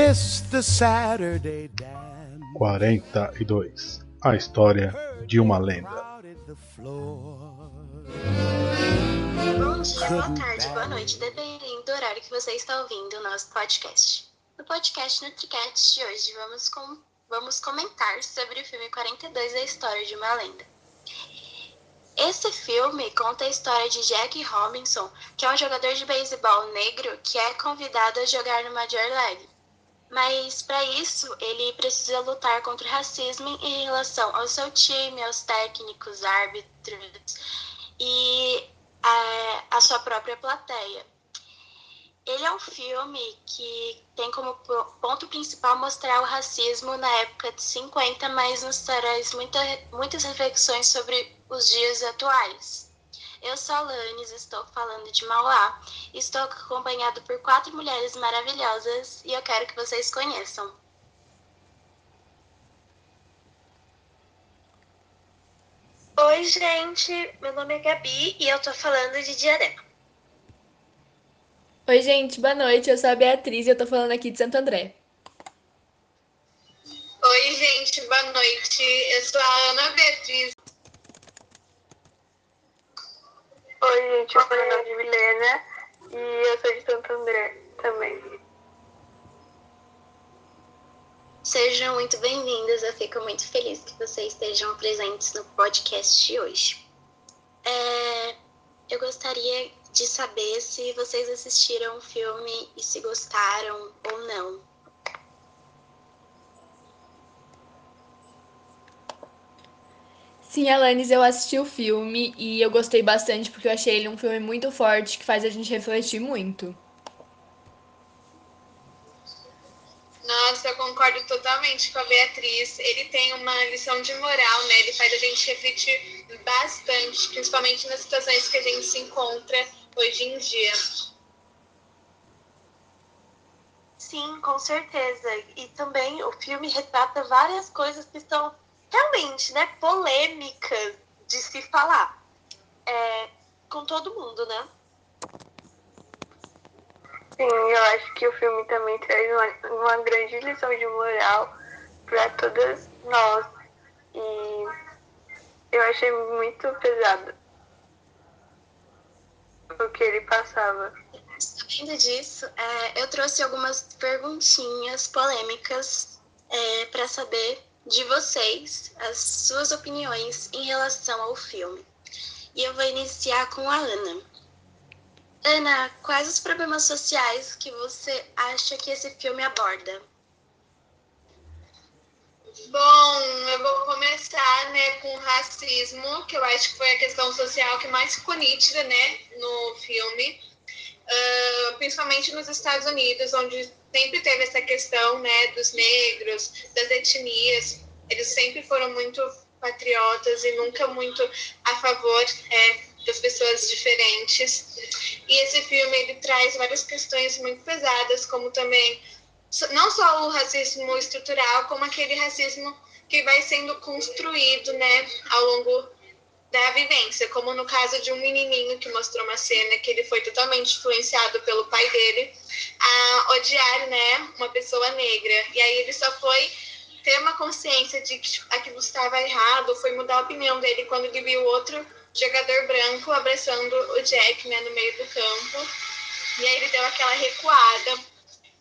Mr. Saturday Dan. 42. A história de uma lenda. Bom dia, boa tarde, boa noite, dependendo do horário que você está ouvindo o nosso podcast. No podcast NutriCast de hoje, vamos, com, vamos comentar sobre o filme 42, A História de uma Lenda. Esse filme conta a história de Jack Robinson, que é um jogador de beisebol negro que é convidado a jogar no Major League. Mas para isso, ele precisa lutar contra o racismo em relação ao seu time, aos técnicos, árbitros e a, a sua própria plateia. Ele é um filme que tem como ponto principal mostrar o racismo na época de 50, mas nos traz muita, muitas reflexões sobre os dias atuais. Eu sou a Lanes, estou falando de Mauá. Estou acompanhado por quatro mulheres maravilhosas e eu quero que vocês conheçam. Oi, gente. Meu nome é Gabi e eu tô falando de Diadema. Oi, gente. Boa noite. Eu sou a Beatriz e eu tô falando aqui de Santo André. Oi, gente. Boa noite. Eu sou a Ana Beatriz. Oi, gente, eu sou a nome de Milena e eu sou de Santo André também. Sejam muito bem-vindas, eu fico muito feliz que vocês estejam presentes no podcast de hoje. É, eu gostaria de saber se vocês assistiram o filme e se gostaram ou não. Sim, Alanis, eu assisti o filme e eu gostei bastante porque eu achei ele um filme muito forte que faz a gente refletir muito. Nossa, eu concordo totalmente com a Beatriz. Ele tem uma lição de moral, né? Ele faz a gente refletir bastante, principalmente nas situações que a gente se encontra hoje em dia. Sim, com certeza. E também o filme retrata várias coisas que estão realmente, né, polêmicas de se falar é, com todo mundo, né? Sim, eu acho que o filme também traz uma, uma grande lição de moral para todas nós. E eu achei muito pesado o que ele passava. Sabendo disso, é, eu trouxe algumas perguntinhas polêmicas é, para saber de vocês as suas opiniões em relação ao filme. E eu vou iniciar com a Ana. Ana, quais os problemas sociais que você acha que esse filme aborda? Bom, eu vou começar né, com o racismo, que eu acho que foi a questão social que mais ficou nítida né, no filme, uh, principalmente nos Estados Unidos, onde sempre teve essa questão né, dos negros, das etnias. Eles sempre foram muito patriotas e nunca muito a favor é, das pessoas diferentes. E esse filme ele traz várias questões muito pesadas, como também não só o racismo estrutural, como aquele racismo que vai sendo construído, né, ao longo da vivência, como no caso de um menininho que mostrou uma cena que ele foi totalmente influenciado pelo pai dele a odiar, né, uma pessoa negra. E aí ele só foi ter uma consciência de que aquilo estava errado, foi mudar a opinião dele quando ele viu outro jogador branco abraçando o Jack, né, no meio do campo. E aí ele deu aquela recuada.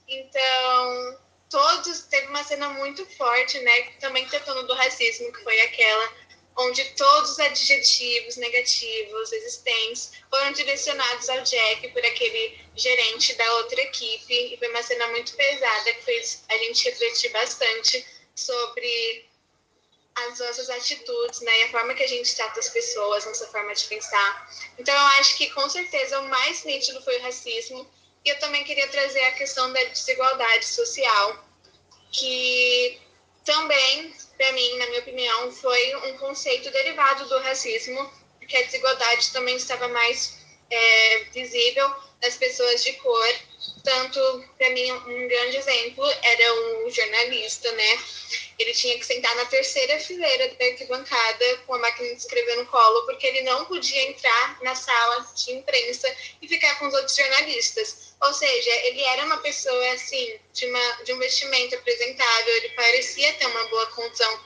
Então, todos teve uma cena muito forte, né, também tratando do racismo, que foi aquela onde todos os adjetivos negativos existentes foram direcionados ao Jack por aquele gerente da outra equipe. E foi uma cena muito pesada que fez a gente refletir bastante sobre as nossas atitudes, né, e a forma que a gente trata as pessoas, nossa forma de pensar. Então, eu acho que com certeza o mais nítido foi o racismo. E eu também queria trazer a questão da desigualdade social, que também, para mim, na minha opinião, foi um conceito derivado do racismo, porque a desigualdade também estava mais é, visível nas pessoas de cor. Tanto, para mim, um grande exemplo era um jornalista, né? ele tinha que sentar na terceira fileira da arquibancada com a máquina de escrever no colo, porque ele não podia entrar na sala de imprensa e ficar com os outros jornalistas. Ou seja, ele era uma pessoa assim de, uma, de um vestimento apresentável, ele parecia ter uma boa condição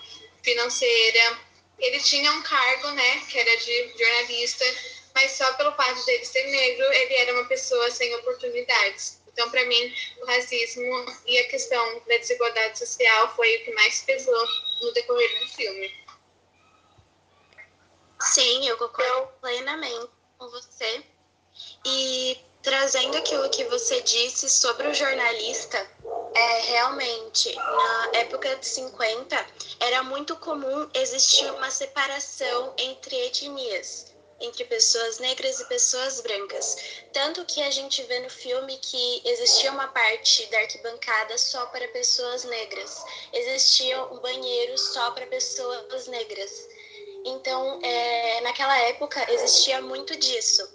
financeira, ele tinha um cargo, né, que era de jornalista, mas só pelo fato dele ser negro, ele era uma pessoa sem oportunidades. Então, para mim, o racismo e a questão da desigualdade social foi o que mais pesou no decorrer do filme. Sim, eu concordo plenamente com você. E trazendo aquilo que você disse sobre o jornalista, é realmente na época de 50 era muito comum existir uma separação entre etnias entre pessoas negras e pessoas brancas. Tanto que a gente vê no filme que existia uma parte da arquibancada só para pessoas negras, existia um banheiro só para pessoas negras. Então, é, naquela época existia muito disso.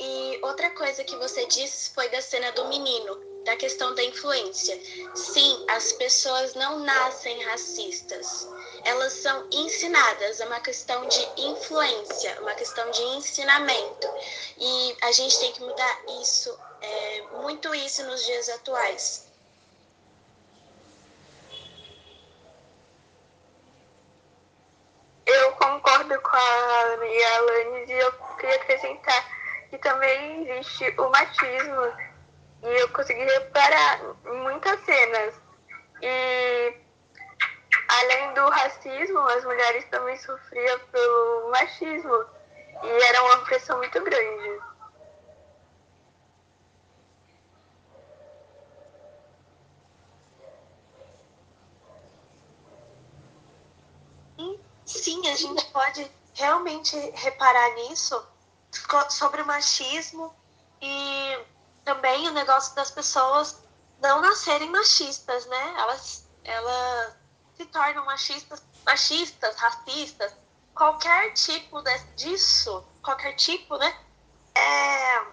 E outra coisa que você disse foi da cena do menino da questão da influência. Sim, as pessoas não nascem racistas. Elas são ensinadas, é uma questão de influência, uma questão de ensinamento. E a gente tem que mudar isso, é, muito isso nos dias atuais. Eu concordo com a Maria e eu queria acrescentar que também existe o machismo e eu consegui reparar muitas cenas. E além do racismo, as mulheres também sofriam pelo machismo. E era uma pressão muito grande. Sim, a gente pode realmente reparar nisso sobre o machismo e também o negócio das pessoas não nascerem machistas, né? Elas, elas se tornam machistas, machistas, racistas, qualquer tipo de, disso, qualquer tipo, né? É,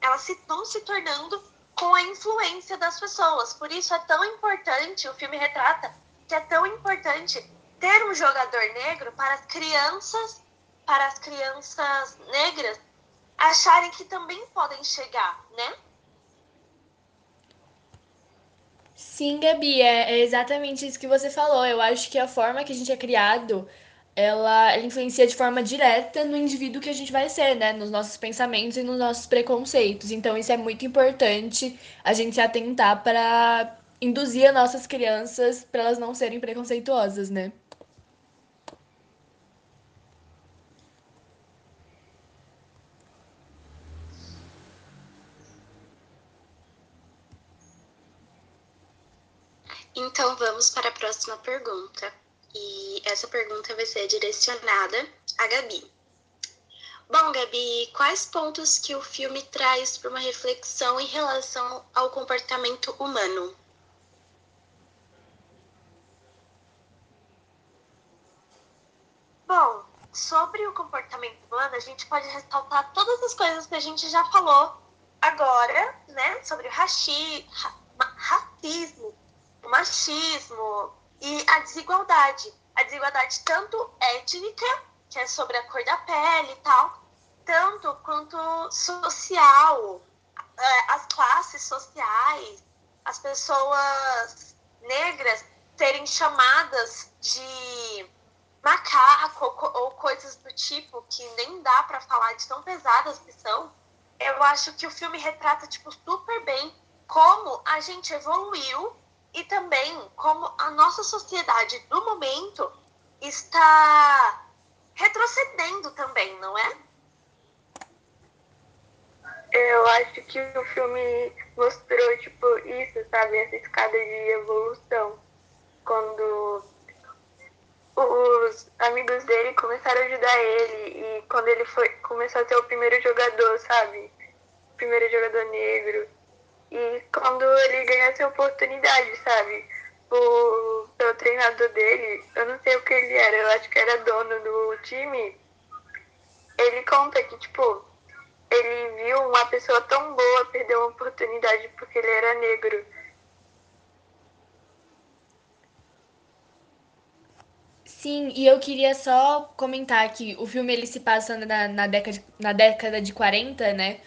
elas se, vão se tornando com a influência das pessoas. Por isso é tão importante, o filme retrata que é tão importante ter um jogador negro para as crianças, para as crianças negras acharem que também podem chegar, né? Sim, Gabi, é, é exatamente isso que você falou. Eu acho que a forma que a gente é criado, ela, ela influencia de forma direta no indivíduo que a gente vai ser, né? Nos nossos pensamentos e nos nossos preconceitos. Então, isso é muito importante a gente atentar para induzir as nossas crianças para elas não serem preconceituosas, né? Então vamos para a próxima pergunta. E essa pergunta vai ser direcionada a Gabi. Bom, Gabi, quais pontos que o filme traz para uma reflexão em relação ao comportamento humano? Bom, sobre o comportamento humano, a gente pode ressaltar todas as coisas que a gente já falou agora, né? Sobre o raci racismo, o machismo e a desigualdade. A desigualdade tanto étnica, que é sobre a cor da pele e tal, tanto quanto social, é, as classes sociais, as pessoas negras serem chamadas de macaco ou coisas do tipo que nem dá para falar de tão pesadas que são. Eu acho que o filme retrata tipo super bem como a gente evoluiu e também como a nossa sociedade do momento está retrocedendo também, não é? Eu acho que o filme mostrou, tipo, isso, sabe? Essa escada de evolução. Quando os amigos dele começaram a ajudar ele e quando ele foi começou a ser o primeiro jogador, sabe? Primeiro jogador negro. E quando ele ganhou essa oportunidade, sabe? O, o treinador dele, eu não sei o que ele era, eu acho que era dono do time. Ele conta que, tipo, ele viu uma pessoa tão boa perder uma oportunidade porque ele era negro. Sim, e eu queria só comentar que o filme ele se passa na, na, década, na década de 40, né?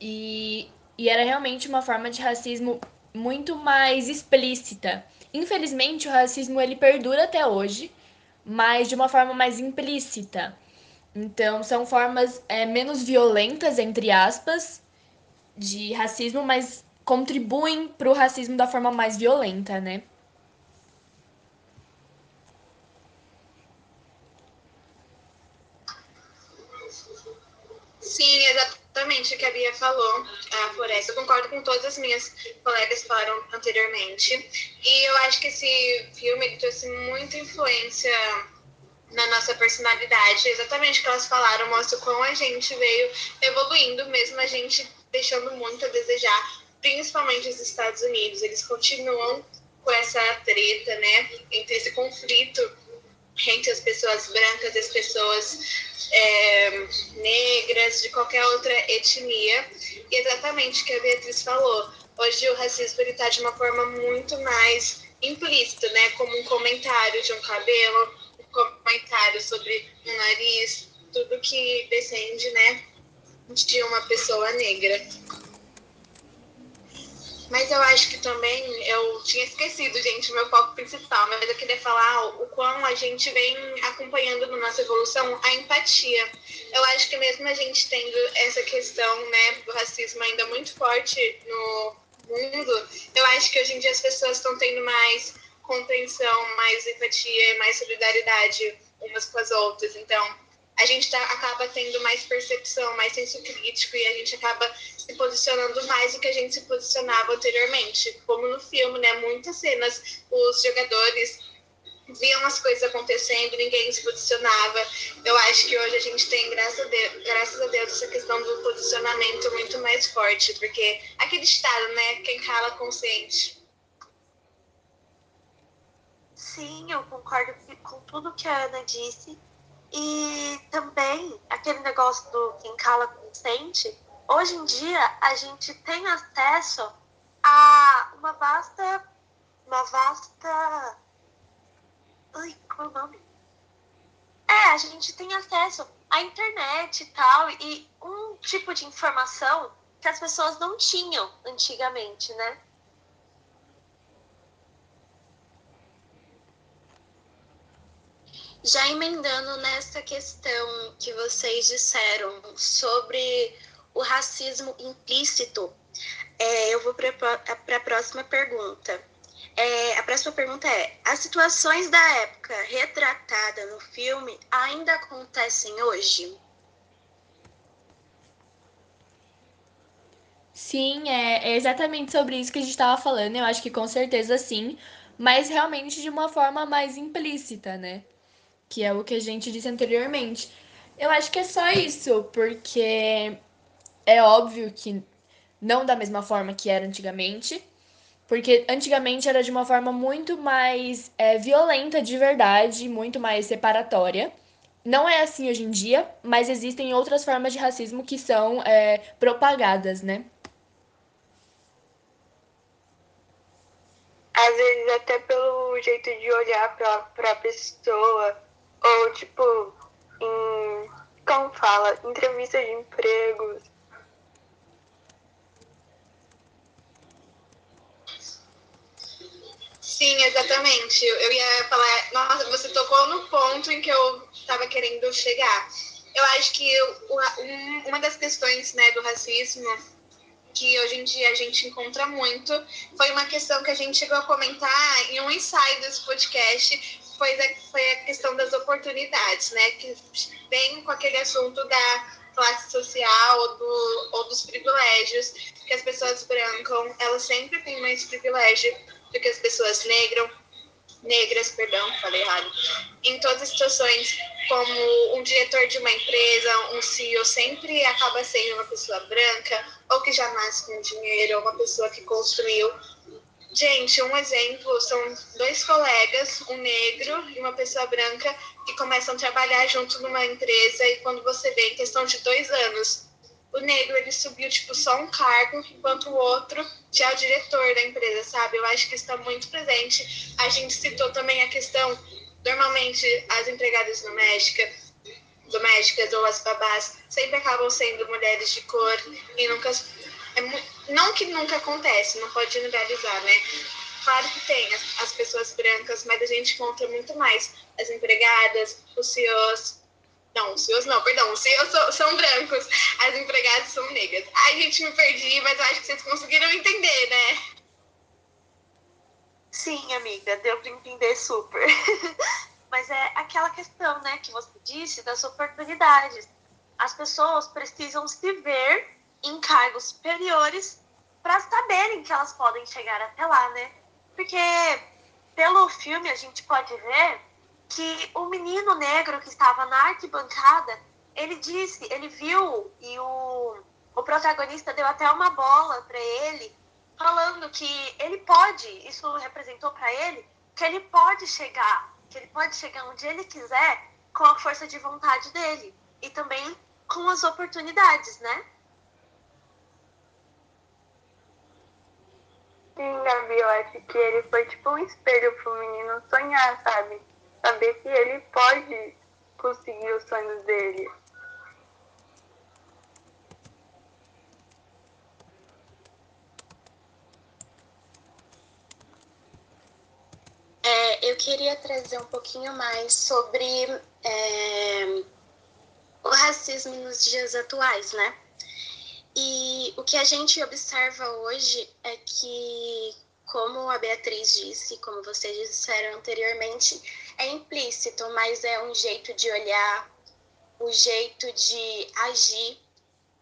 E, e era realmente uma forma de racismo muito mais explícita. Infelizmente, o racismo ele perdura até hoje, mas de uma forma mais implícita. Então, são formas é, menos violentas, entre aspas, de racismo, mas contribuem para o racismo da forma mais violenta, né? Sim, exatamente o que a Bia falou, a Floresta. Eu concordo com todas as minhas colegas que falaram anteriormente. E eu acho que esse filme trouxe muita influência na nossa personalidade. Exatamente o que elas falaram mostra como a gente veio evoluindo, mesmo a gente deixando muito a desejar, principalmente os Estados Unidos. Eles continuam com essa treta, né, entre esse conflito entre as pessoas brancas e as pessoas é, negras, de qualquer outra etnia. E exatamente o que a Beatriz falou. Hoje o racismo está de uma forma muito mais implícita, né? Como um comentário de um cabelo, um comentário sobre um nariz, tudo que descende, né, de uma pessoa negra. Mas eu acho que também eu tinha esquecido, gente, o meu foco principal, mas eu queria falar o quão a gente vem acompanhando na nossa evolução a empatia. Eu acho que mesmo a gente tendo essa questão, né, do racismo ainda muito forte no mundo, eu acho que hoje em dia as pessoas estão tendo mais compreensão, mais empatia, mais solidariedade umas com as outras. Então, a gente tá, acaba tendo mais percepção, mais senso crítico e a gente acaba se posicionando mais do que a gente se posicionava anteriormente. Como no filme, né? Muitas cenas, os jogadores viam as coisas acontecendo, ninguém se posicionava. Eu acho que hoje a gente tem, graças a Deus, graças a Deus essa questão do posicionamento muito mais forte, porque aquele estado, né? Quem cala consciente. Sim, eu concordo com tudo que a Ana disse. E também aquele negócio do quem cala consente, hoje em dia a gente tem acesso a uma vasta. Uma vasta. Ai, qual é o nome? É, a gente tem acesso à internet e tal, e um tipo de informação que as pessoas não tinham antigamente, né? Já emendando nessa questão que vocês disseram sobre o racismo implícito, é, eu vou para a próxima pergunta. É, a próxima pergunta é: as situações da época retratada no filme ainda acontecem hoje? Sim, é, é exatamente sobre isso que a gente estava falando. Eu acho que com certeza sim, mas realmente de uma forma mais implícita, né? Que é o que a gente disse anteriormente. Eu acho que é só isso, porque é óbvio que não da mesma forma que era antigamente, porque antigamente era de uma forma muito mais é, violenta de verdade, muito mais separatória. Não é assim hoje em dia, mas existem outras formas de racismo que são é, propagadas, né? Às vezes até pelo jeito de olhar para a pessoa, ou, tipo, em. Como fala? Entrevista de empregos. Sim, exatamente. Eu ia falar, nossa, você tocou no ponto em que eu estava querendo chegar. Eu acho que uma das questões né, do racismo que hoje em dia a gente encontra muito foi uma questão que a gente chegou a comentar em um ensaio desse podcast foi, a, foi a questão das oportunidades, né? Que vem com aquele assunto da classe social ou, do, ou dos privilégios, que as pessoas brancas, elas sempre têm mais privilégio do que as pessoas negras, negras, perdão, falei errado. Em todas as situações, como um diretor de uma empresa, um CEO sempre acaba sendo uma pessoa branca, ou que já nasce com dinheiro, ou uma pessoa que construiu Gente, um exemplo são dois colegas, um negro e uma pessoa branca, que começam a trabalhar junto numa empresa e quando você vê em questão de dois anos, o negro ele subiu tipo só um cargo, enquanto o outro já é o diretor da empresa, sabe? Eu acho que está muito presente. A gente citou também a questão Normalmente, as empregadas domésticas, domésticas ou as babás sempre acabam sendo mulheres de cor e nunca. É, não que nunca acontece, não pode generalizar, né? Claro que tem as, as pessoas brancas, mas a gente encontra muito mais as empregadas, os CEOs, não, os CEOs não, perdão, os CEOs são, são, brancos, as empregadas são negras. Ai, gente, me perdi, mas eu acho que vocês conseguiram entender, né? Sim, amiga, deu para entender super. mas é aquela questão, né, que você disse das oportunidades. As pessoas precisam se ver em cargos superiores para saberem que elas podem chegar até lá, né? Porque pelo filme a gente pode ver que o menino negro que estava na arquibancada, ele disse, ele viu e o, o protagonista deu até uma bola para ele, falando que ele pode, isso representou para ele, que ele pode chegar, que ele pode chegar onde ele quiser com a força de vontade dele e também com as oportunidades, né? Sim, Gabi, eu acho que ele foi tipo um espelho pro menino sonhar, sabe? saber que ele pode conseguir os sonhos dele. É, eu queria trazer um pouquinho mais sobre é, o racismo nos dias atuais, né? E o que a gente observa hoje é que, como a Beatriz disse, como vocês disseram anteriormente, é implícito, mas é um jeito de olhar, o um jeito de agir,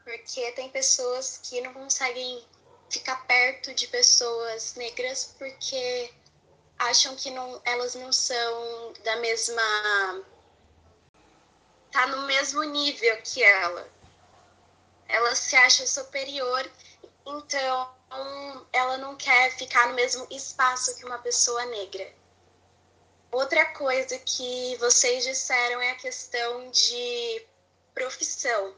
porque tem pessoas que não conseguem ficar perto de pessoas negras porque acham que não, elas não são da mesma tá no mesmo nível que ela. Ela se acha superior, então ela não quer ficar no mesmo espaço que uma pessoa negra. Outra coisa que vocês disseram é a questão de profissão.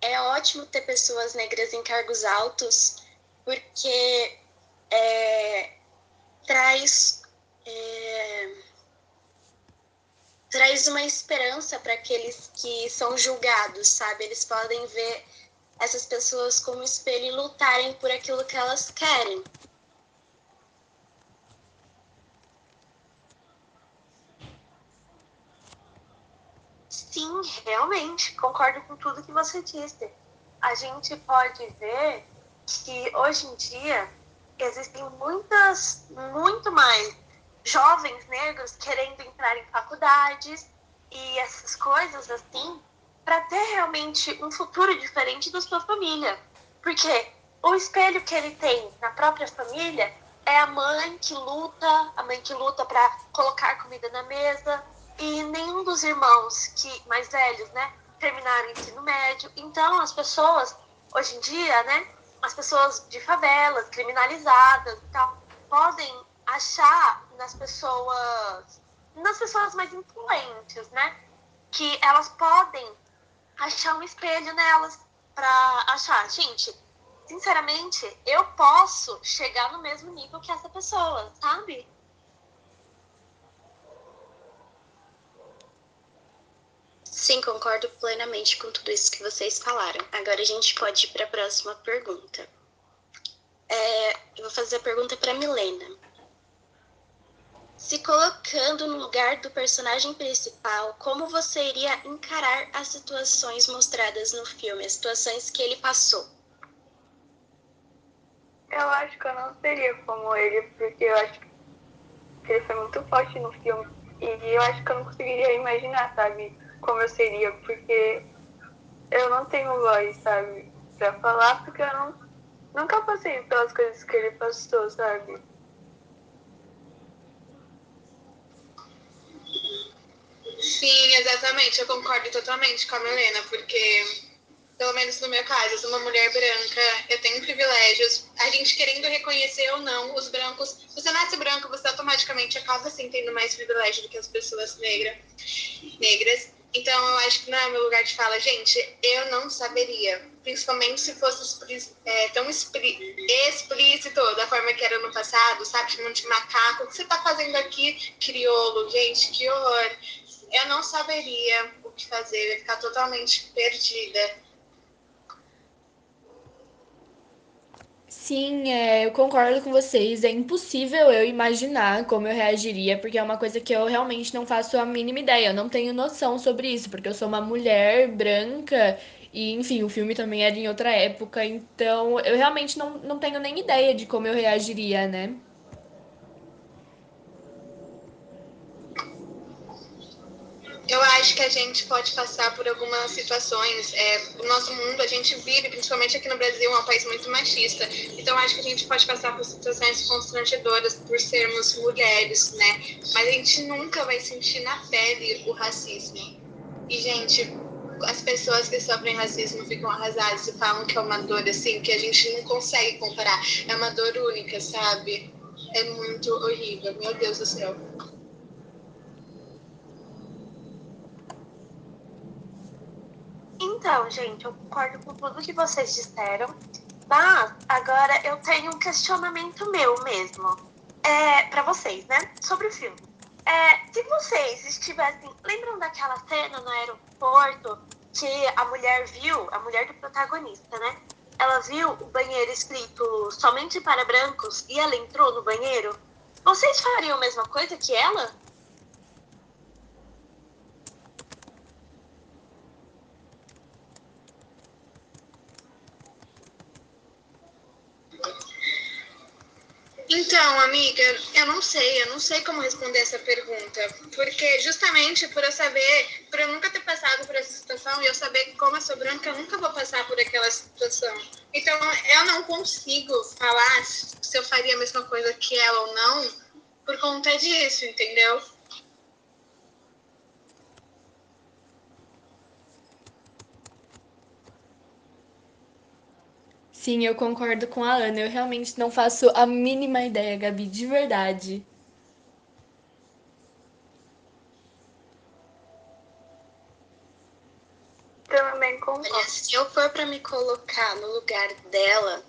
É ótimo ter pessoas negras em cargos altos, porque é, traz, é, traz uma esperança para aqueles que são julgados, sabe? Eles podem ver essas pessoas como espelho e lutarem por aquilo que elas querem. Sim, realmente, concordo com tudo que você disse. A gente pode ver que hoje em dia existem muitas, muito mais jovens negros querendo entrar em faculdades e essas coisas assim, para ter realmente um futuro diferente da sua família. Porque o espelho que ele tem na própria família é a mãe que luta, a mãe que luta para colocar comida na mesa, e nenhum dos irmãos que mais velhos, né, terminaram o ensino médio. Então, as pessoas, hoje em dia, né, as pessoas de favelas, criminalizadas e tal, podem achar nas pessoas, nas pessoas mais influentes, né, que elas podem achar um espelho nelas para achar, gente, sinceramente, eu posso chegar no mesmo nível que essa pessoa, sabe? Sim, concordo plenamente com tudo isso que vocês falaram. Agora a gente pode ir para a próxima pergunta. É, eu vou fazer a pergunta para Milena. Se colocando no lugar do personagem principal, como você iria encarar as situações mostradas no filme, as situações que ele passou? Eu acho que eu não seria como ele, porque eu acho que ele foi muito forte no filme. E eu acho que eu não conseguiria imaginar, sabe? como eu seria, porque eu não tenho voz, sabe, pra falar, porque eu não, nunca passei pelas coisas que ele passou, sabe? Sim, exatamente, eu concordo totalmente com a Melena, porque pelo menos no meu caso, eu sou uma mulher branca, eu tenho privilégios. A gente querendo reconhecer ou não, os brancos. Você nasce branco, você automaticamente acaba assim tendo mais privilégio do que as pessoas negra, negras. Então eu acho que não é meu lugar de fala, gente, eu não saberia. Principalmente se fosse é, tão explícito da forma que era no passado, sabe? Chamando de macaco. O que você tá fazendo aqui, crioulo? Gente, que horror. Eu não saberia o que fazer, eu ia ficar totalmente perdida. Sim, é, eu concordo com vocês. É impossível eu imaginar como eu reagiria, porque é uma coisa que eu realmente não faço a mínima ideia. Eu não tenho noção sobre isso, porque eu sou uma mulher branca e, enfim, o filme também era em outra época, então eu realmente não, não tenho nem ideia de como eu reagiria, né? Eu acho que a gente pode passar por algumas situações. É, o nosso mundo, a gente vive, principalmente aqui no Brasil, é um país muito machista. Então, acho que a gente pode passar por situações constrangedoras por sermos mulheres, né? Mas a gente nunca vai sentir na pele o racismo. E, gente, as pessoas que sofrem racismo ficam arrasadas e falam que é uma dor assim que a gente não consegue comparar. É uma dor única, sabe? É muito horrível. Meu Deus do céu. Então, gente, eu concordo com tudo que vocês disseram, mas agora eu tenho um questionamento meu mesmo. É, para vocês, né? Sobre o filme. É, se vocês estivessem. Lembram daquela cena no aeroporto que a mulher viu, a mulher do protagonista, né? Ela viu o banheiro escrito somente para brancos e ela entrou no banheiro? Vocês fariam a mesma coisa que ela? Então, amiga, eu não sei, eu não sei como responder essa pergunta. Porque justamente por eu saber, por eu nunca ter passado por essa situação e eu saber como eu sou branca, eu nunca vou passar por aquela situação. Então, eu não consigo falar se eu faria a mesma coisa que ela ou não por conta disso, entendeu? Sim, eu concordo com a Ana. Eu realmente não faço a mínima ideia, Gabi, de verdade. Também concordo. Olha, se eu for para me colocar no lugar dela,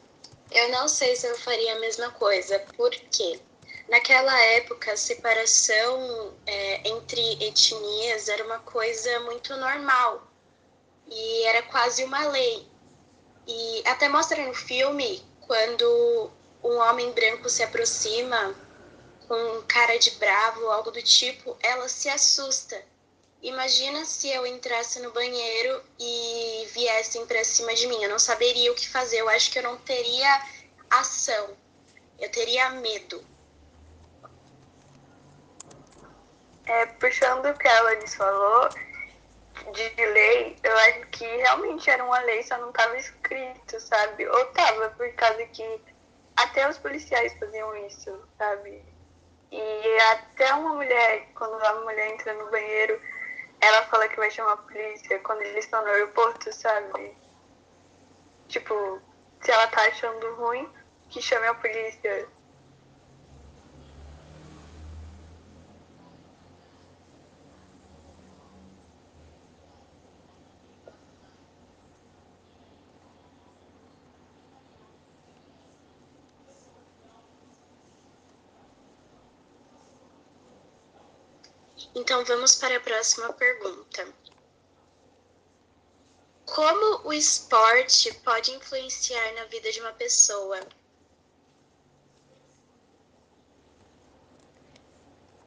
eu não sei se eu faria a mesma coisa. Por quê? Naquela época, a separação é, entre etnias era uma coisa muito normal e era quase uma lei. E até mostra no filme quando um homem branco se aproxima com cara de bravo, algo do tipo, ela se assusta. Imagina se eu entrasse no banheiro e viessem para cima de mim. Eu não saberia o que fazer. Eu acho que eu não teria ação. Eu teria medo. É, puxando o que a Alanis falou, de lei, eu acho que realmente era uma lei, só não estava escrito, sabe? Ou tava, por causa que até os policiais faziam isso, sabe? E até uma mulher, quando a mulher entra no banheiro, ela fala que vai chamar a polícia quando eles estão no aeroporto, sabe? Tipo, se ela tá achando ruim, que chame a polícia. Então vamos para a próxima pergunta. Como o esporte pode influenciar na vida de uma pessoa?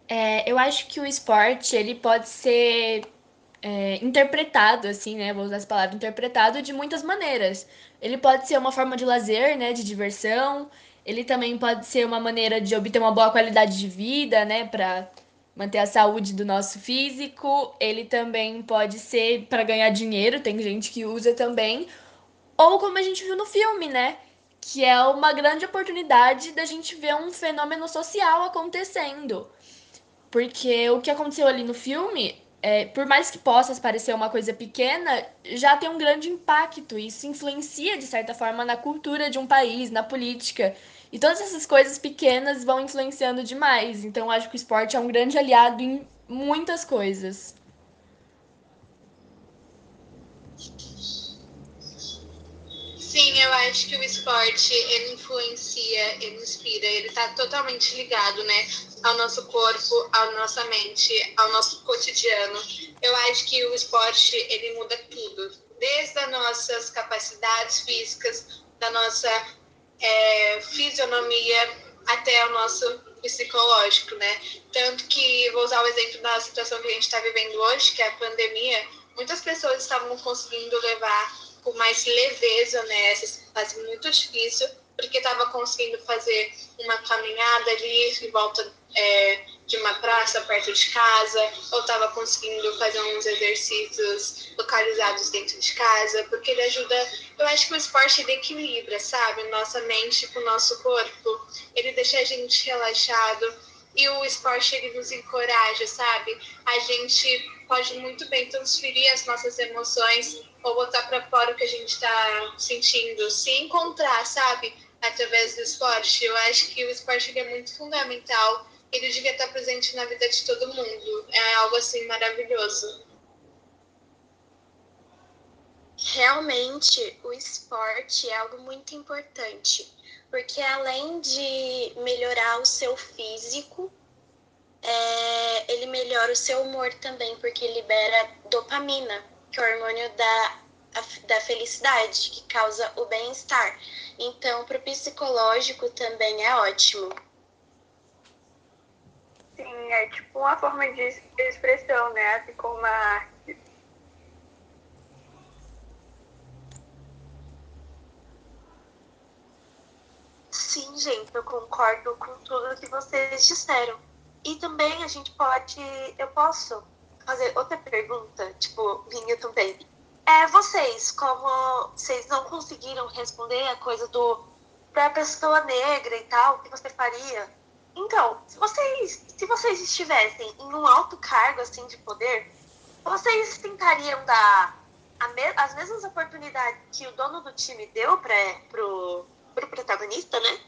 É, eu acho que o esporte ele pode ser é, interpretado, assim, né? Vou usar essa palavra, interpretado de muitas maneiras. Ele pode ser uma forma de lazer, né? De diversão. Ele também pode ser uma maneira de obter uma boa qualidade de vida, né? Para manter a saúde do nosso físico. Ele também pode ser para ganhar dinheiro, tem gente que usa também. Ou como a gente viu no filme, né? Que é uma grande oportunidade da gente ver um fenômeno social acontecendo. Porque o que aconteceu ali no filme, é, por mais que possa parecer uma coisa pequena, já tem um grande impacto. Isso influencia, de certa forma, na cultura de um país, na política. E todas essas coisas pequenas vão influenciando demais. Então, acho que o esporte é um grande aliado em muitas coisas. Sim, eu acho que o esporte ele influencia, ele inspira, ele está totalmente ligado, né, ao nosso corpo, à nossa mente, ao nosso cotidiano. Eu acho que o esporte ele muda tudo, desde as nossas capacidades físicas, da nossa é, fisionomia, até o nosso psicológico, né? Tanto que, vou usar o exemplo da situação que a gente está vivendo hoje, que é a pandemia, muitas pessoas estavam conseguindo levar com mais leveza né? fase muito difícil, porque estava conseguindo fazer uma caminhada ali em volta é, de uma praça perto de casa, ou estava conseguindo fazer uns exercícios localizados dentro de casa, porque ele ajuda. Eu acho que o esporte ele equilibra, sabe? Nossa mente com o nosso corpo, ele deixa a gente relaxado e o esporte ele nos encoraja, sabe? A gente pode muito bem transferir as nossas emoções ou botar para fora o que a gente está sentindo, se encontrar, sabe? Através do esporte. Eu acho que o esporte é muito fundamental. Ele devia estar presente na vida de todo mundo. É algo assim maravilhoso. Realmente, o esporte é algo muito importante, porque além de melhorar o seu físico, é, ele melhora o seu humor também, porque libera dopamina, que é o hormônio da, da felicidade, que causa o bem-estar. Então, para o psicológico também é ótimo. Sim, é tipo uma forma de expressão, né? Assim como a arte. Sim, gente, eu concordo com tudo que vocês disseram. E também a gente pode. Eu posso fazer outra pergunta, tipo, vinha também. É, vocês, como vocês não conseguiram responder a coisa do pra pessoa negra e tal, o que você faria? Então, se vocês, se vocês estivessem em um alto cargo assim de poder, vocês tentariam dar me, as mesmas oportunidades que o dono do time deu para pro, pro protagonista, né?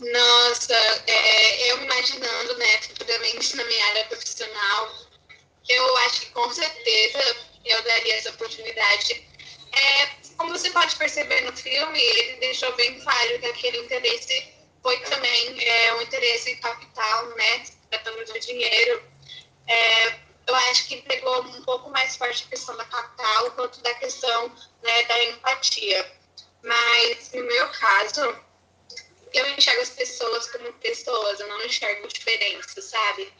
Nossa, é, eu imaginando, né, futuramente na minha área profissional, eu acho que com certeza eu daria essa oportunidade. É, como você pode perceber no filme, ele deixou bem claro que aquele interesse foi também é, um interesse capital, né, tratando de dinheiro. É, eu acho que pegou um pouco mais forte a questão da capital quanto da questão né, da empatia. Mas, no meu caso, eu enxergo as pessoas como pessoas, eu não enxergo diferenças, sabe?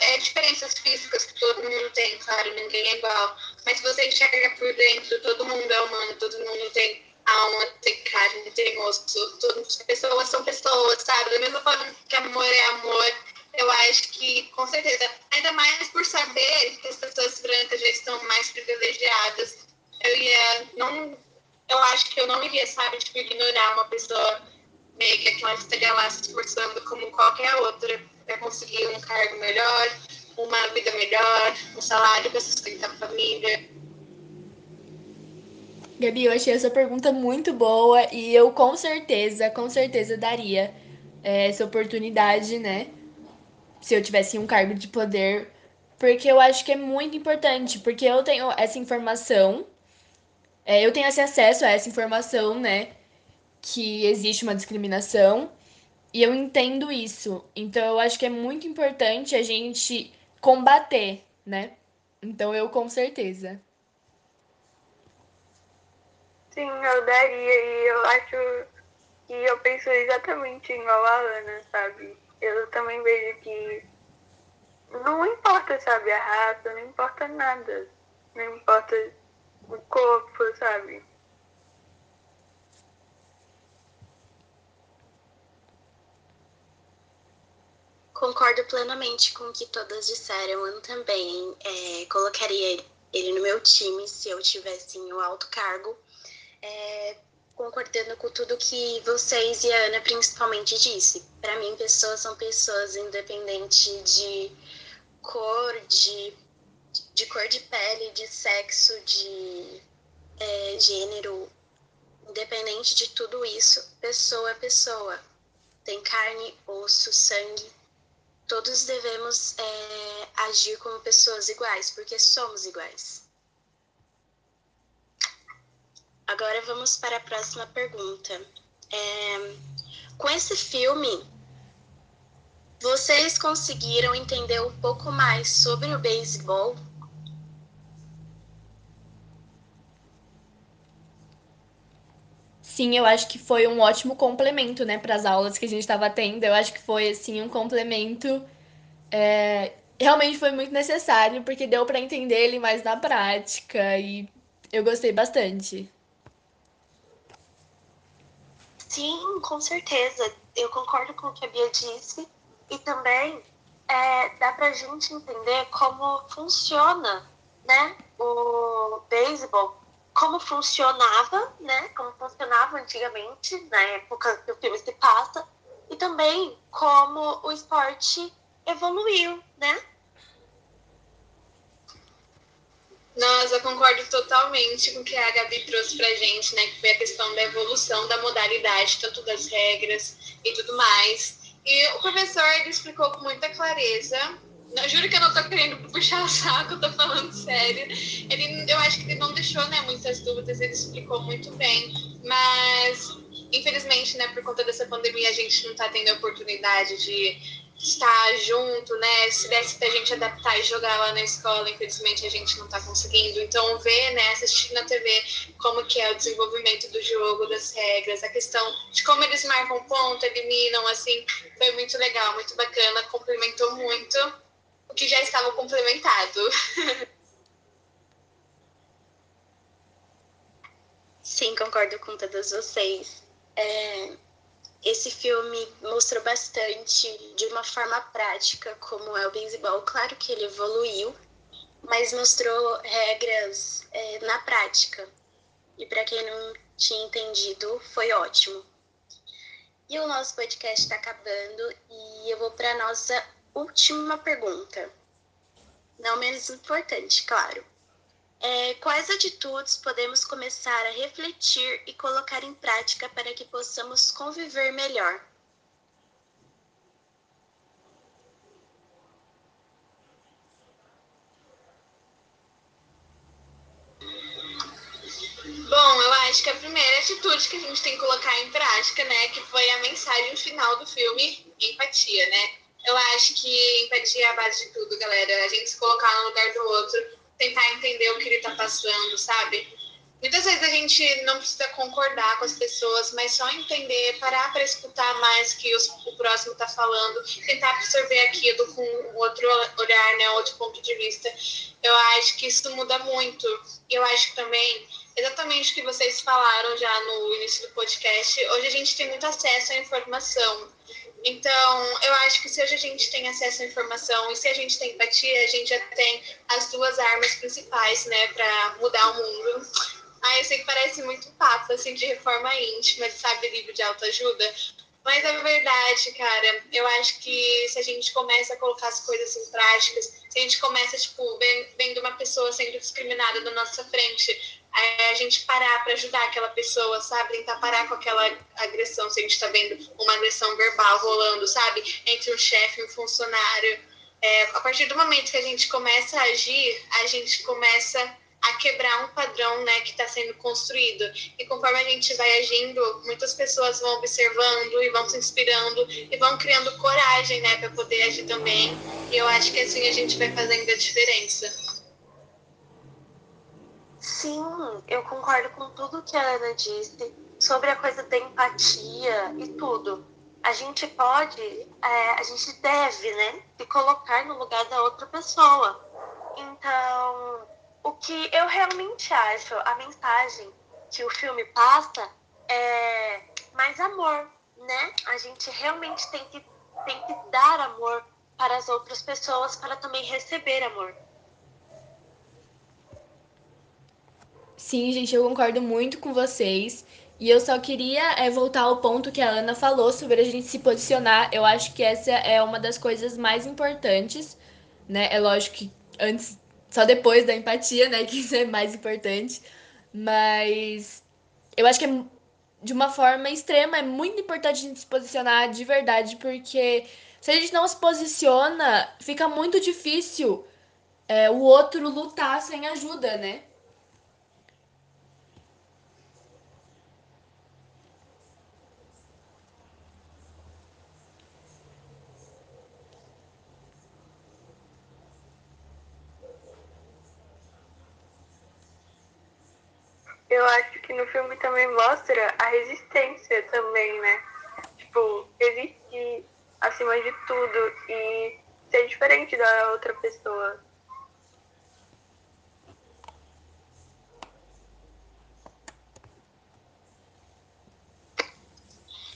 É diferenças físicas que todo mundo tem, claro, ninguém é igual. Mas se você enxerga por dentro, todo mundo é humano, todo mundo tem alma, tem carne, tem osso, todas as pessoas são pessoas, sabe? Da mesma forma que amor é amor, eu acho que, com certeza, ainda mais por saber que as pessoas brancas já estão mais privilegiadas, eu ia, não, eu acho que eu não iria, sabe, tipo, ignorar uma pessoa negra que ela estaria lá se esforçando como qualquer outra para conseguir um cargo melhor, uma vida melhor, um salário para sustentar a família. Gabi, eu achei essa pergunta muito boa e eu com certeza, com certeza daria é, essa oportunidade, né? Se eu tivesse um cargo de poder, porque eu acho que é muito importante, porque eu tenho essa informação, é, eu tenho esse acesso a essa informação, né? que existe uma discriminação e eu entendo isso. Então eu acho que é muito importante a gente combater, né? Então eu com certeza. Sim, eu daria e eu acho que eu penso exatamente igual a Ana, sabe? Eu também vejo que não importa, sabe, a raça, não importa nada. Não importa o corpo, sabe? Concordo plenamente com o que todas disseram. Eu também é, colocaria ele no meu time se eu tivesse em um alto cargo. É, concordando com tudo que vocês e a Ana principalmente disse. Para mim, pessoas são pessoas, independente de cor, de, de cor de pele, de sexo, de é, gênero, independente de tudo isso, pessoa é pessoa. Tem carne, osso, sangue, todos devemos é, agir como pessoas iguais, porque somos iguais. Agora vamos para a próxima pergunta. É, com esse filme, vocês conseguiram entender um pouco mais sobre o beisebol? Sim, eu acho que foi um ótimo complemento, né, para as aulas que a gente estava tendo. Eu acho que foi, assim, um complemento. É, realmente foi muito necessário, porque deu para entender ele mais na prática e eu gostei bastante. Sim, com certeza. Eu concordo com o que a Bia disse. E também é, dá pra gente entender como funciona né, o beisebol como funcionava, né? Como funcionava antigamente, na época que o filme se passa, e também como o esporte evoluiu, né? Nossa, eu concordo totalmente com o que a Gabi trouxe pra gente, né? Que foi a questão da evolução da modalidade, tanto das regras e tudo mais. E o professor ele explicou com muita clareza eu juro que eu não tô querendo puxar o saco, tô falando sério. Ele, eu acho que ele não deixou né, muitas dúvidas, ele explicou muito bem, mas infelizmente, né, por conta dessa pandemia, a gente não tá tendo a oportunidade de estar junto, né? Se desse pra gente adaptar e jogar lá na escola, infelizmente a gente não tá conseguindo. Então, ver, né, assistir na TV como que é o desenvolvimento do jogo, das regras, a questão de como eles marcam ponto, eliminam, assim, foi muito legal, muito bacana, complementou muito que já estava complementado. Sim, concordo com todas vocês. É, esse filme mostrou bastante de uma forma prática como é o beisebol. Claro que ele evoluiu, mas mostrou regras é, na prática. E para quem não tinha entendido, foi ótimo. E o nosso podcast está acabando e eu vou para nossa última pergunta, não menos importante, claro. É, quais atitudes podemos começar a refletir e colocar em prática para que possamos conviver melhor? Bom, eu acho que a primeira atitude que a gente tem que colocar em prática, né, que foi a mensagem final do filme, empatia, né? Eu acho que empatia é a base de tudo, galera. A gente se colocar no lugar do outro, tentar entender o que ele tá passando, sabe? Muitas vezes a gente não precisa concordar com as pessoas, mas só entender, parar para escutar mais que os, o próximo tá falando, tentar absorver aquilo com outro olhar, né, outro ponto de vista. Eu acho que isso muda muito. Eu acho que também, exatamente o que vocês falaram já no início do podcast, hoje a gente tem muito acesso à informação. Então, eu acho que se hoje a gente tem acesso à informação e se a gente tem empatia, a gente já tem as duas armas principais, né, para mudar o mundo. Aí eu sei que parece muito papo, assim, de reforma íntima, sabe, livro de autoajuda. Mas é verdade, cara. Eu acho que se a gente começa a colocar as coisas em práticas, se a gente começa, tipo, vendo uma pessoa sendo discriminada na nossa frente, é a gente parar para ajudar aquela pessoa, sabe? Tentar parar com aquela agressão, se a gente está vendo uma agressão verbal rolando, sabe? Entre um chefe e um funcionário. É, a partir do momento que a gente começa a agir, a gente começa a quebrar um padrão né, que está sendo construído. E conforme a gente vai agindo, muitas pessoas vão observando e vão se inspirando e vão criando coragem né, para poder agir também. E eu acho que assim a gente vai fazendo a diferença. Sim, eu concordo com tudo que a Ana disse sobre a coisa da empatia e tudo. A gente pode, é, a gente deve, né, se colocar no lugar da outra pessoa. Então, o que eu realmente acho, a mensagem que o filme passa é mais amor, né? A gente realmente tem que, tem que dar amor para as outras pessoas para também receber amor. Sim, gente, eu concordo muito com vocês. E eu só queria é, voltar ao ponto que a Ana falou sobre a gente se posicionar. Eu acho que essa é uma das coisas mais importantes, né? É lógico que antes, só depois da empatia, né? Que isso é mais importante. Mas eu acho que é de uma forma extrema. É muito importante a gente se posicionar de verdade, porque se a gente não se posiciona, fica muito difícil é, o outro lutar sem ajuda, né? Eu acho que no filme também mostra a resistência também, né? Tipo, existir acima de tudo e ser diferente da outra pessoa.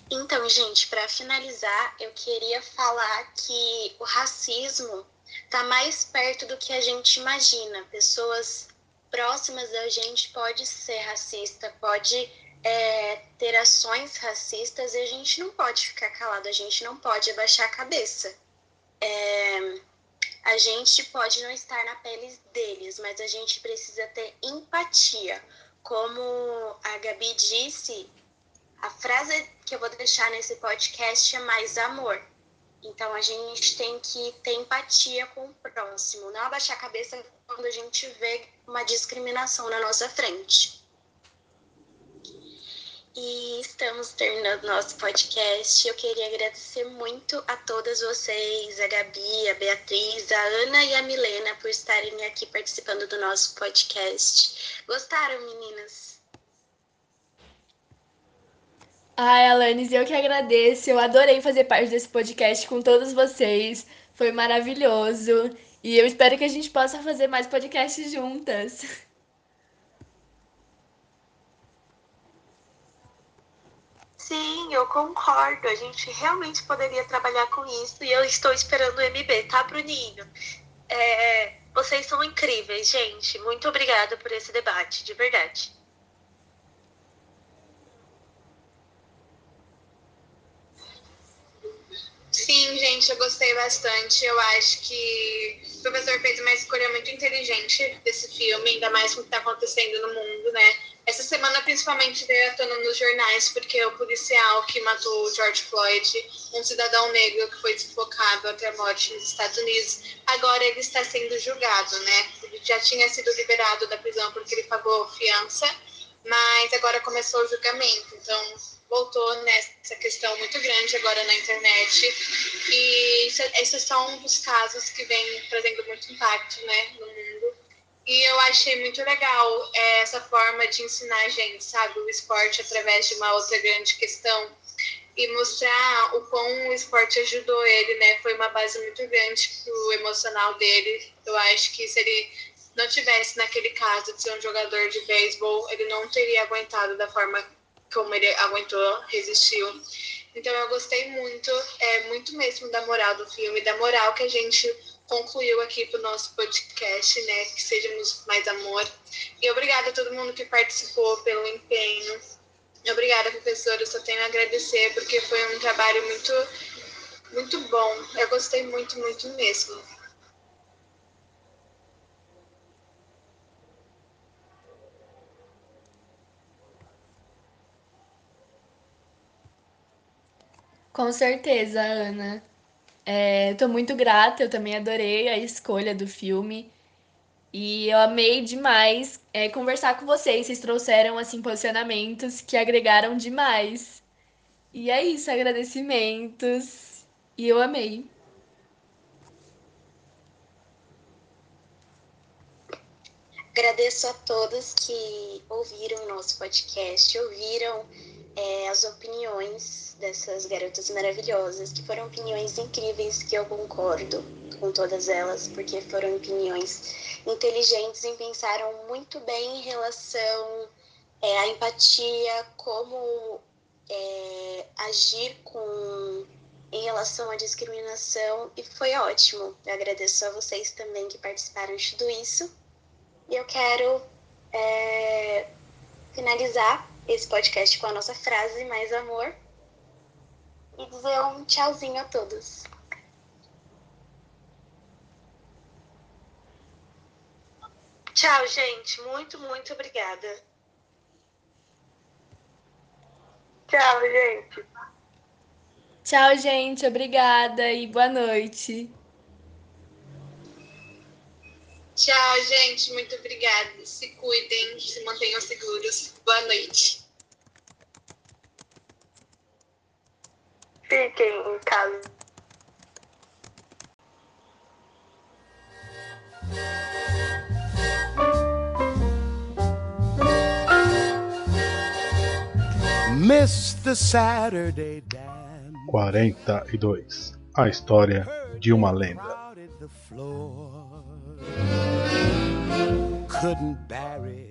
Então, gente, para finalizar, eu queria falar que o racismo está mais perto do que a gente imagina. Pessoas próximas da gente pode ser racista, pode é, ter ações racistas e a gente não pode ficar calado, a gente não pode abaixar a cabeça. É, a gente pode não estar na pele deles, mas a gente precisa ter empatia. Como a Gabi disse, a frase que eu vou deixar nesse podcast é mais amor. Então a gente tem que ter empatia com o próximo, não abaixar a cabeça quando a gente vê uma discriminação na nossa frente. E estamos terminando nosso podcast. Eu queria agradecer muito a todas vocês, a Gabi, a Beatriz, a Ana e a Milena, por estarem aqui participando do nosso podcast. Gostaram, meninas? Ai, Alanis, eu que agradeço. Eu adorei fazer parte desse podcast com todos vocês. Foi maravilhoso. E eu espero que a gente possa fazer mais podcasts juntas. Sim, eu concordo. A gente realmente poderia trabalhar com isso e eu estou esperando o MB, tá, Bruninho? É, vocês são incríveis, gente. Muito obrigada por esse debate, de verdade. Sim, gente, eu gostei bastante. Eu acho que o professor fez uma escolha muito inteligente desse filme, ainda mais com o que está acontecendo no mundo, né? Essa semana, principalmente, veio à tona nos jornais, porque o policial que matou o George Floyd, um cidadão negro que foi desfocado até a morte nos Estados Unidos, agora ele está sendo julgado, né? Ele já tinha sido liberado da prisão porque ele pagou fiança, mas agora começou o julgamento. Então, voltou nessa questão muito grande agora na internet. E esses são um dos casos que vem trazendo muito impacto né, no mundo. E eu achei muito legal é, essa forma de ensinar a gente, sabe, o esporte através de uma outra grande questão e mostrar o quão o esporte ajudou ele, né? Foi uma base muito grande pro emocional dele. Eu acho que se ele não tivesse naquele caso de ser um jogador de beisebol, ele não teria aguentado da forma como ele aguentou, resistiu. Então eu gostei muito, é muito mesmo da moral do filme, da moral que a gente concluiu aqui pro nosso podcast, né? Que sejamos mais amor. E obrigada a todo mundo que participou pelo empenho. Obrigada, professora. Eu só tenho a agradecer porque foi um trabalho muito, muito bom. Eu gostei muito, muito mesmo. Com certeza, Ana. É, tô muito grata, eu também adorei a escolha do filme. E eu amei demais é, conversar com vocês. Vocês trouxeram assim posicionamentos que agregaram demais. E é isso, agradecimentos. E eu amei. Agradeço a todos que ouviram o nosso podcast, ouviram é, as opiniões dessas garotas maravilhosas, que foram opiniões incríveis, que eu concordo com todas elas, porque foram opiniões inteligentes e pensaram muito bem em relação é, à empatia, como é, agir com em relação à discriminação e foi ótimo. Eu agradeço a vocês também que participaram de tudo isso. E eu quero é, finalizar esse podcast com a nossa frase mais amor e dizer um tchauzinho a todos. Tchau, gente. Muito, muito obrigada. Tchau, gente. Tchau, gente. Obrigada e boa noite. Tchau, gente. Muito obrigada. Se cuidem, se mantenham seguros. Boa noite. Fiquem em casa. The Saturday dance. 42. A história de uma lenda. couldn't bury